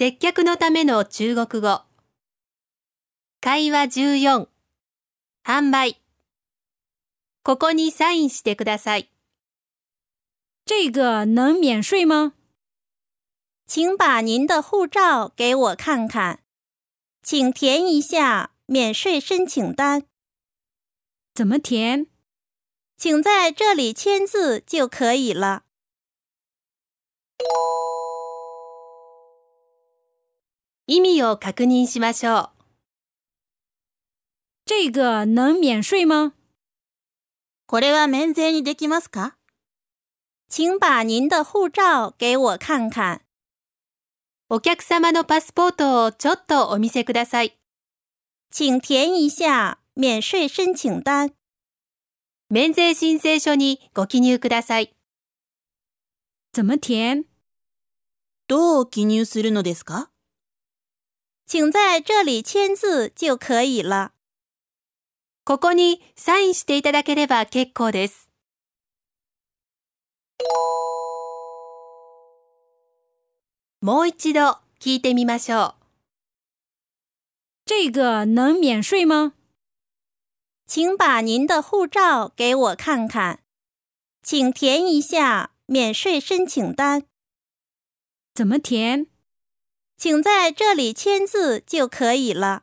接客のための中国語。会話14。販売。ここにサインしてください。这个能免税吗？请把您的护照给我看看，请填一下免税申请单。怎么填？请在这里签字就可以了。意味を確認しましょう。这个能免税吗？これは免税にできますか？请把您的护照给我看看。お客様のパスポートをちょっとお見せください。请填一下免税申請單。免税申請書にご記入ください。怎么填？どう記入するのですか？请在这里签字就可以了。ここにサインしていただければ結構です。もう一度聞いてみましょう。这个能免税吗？请把您的护照给我看看，请填一下免税申请单。怎么填？ 请在这里签字就可以了。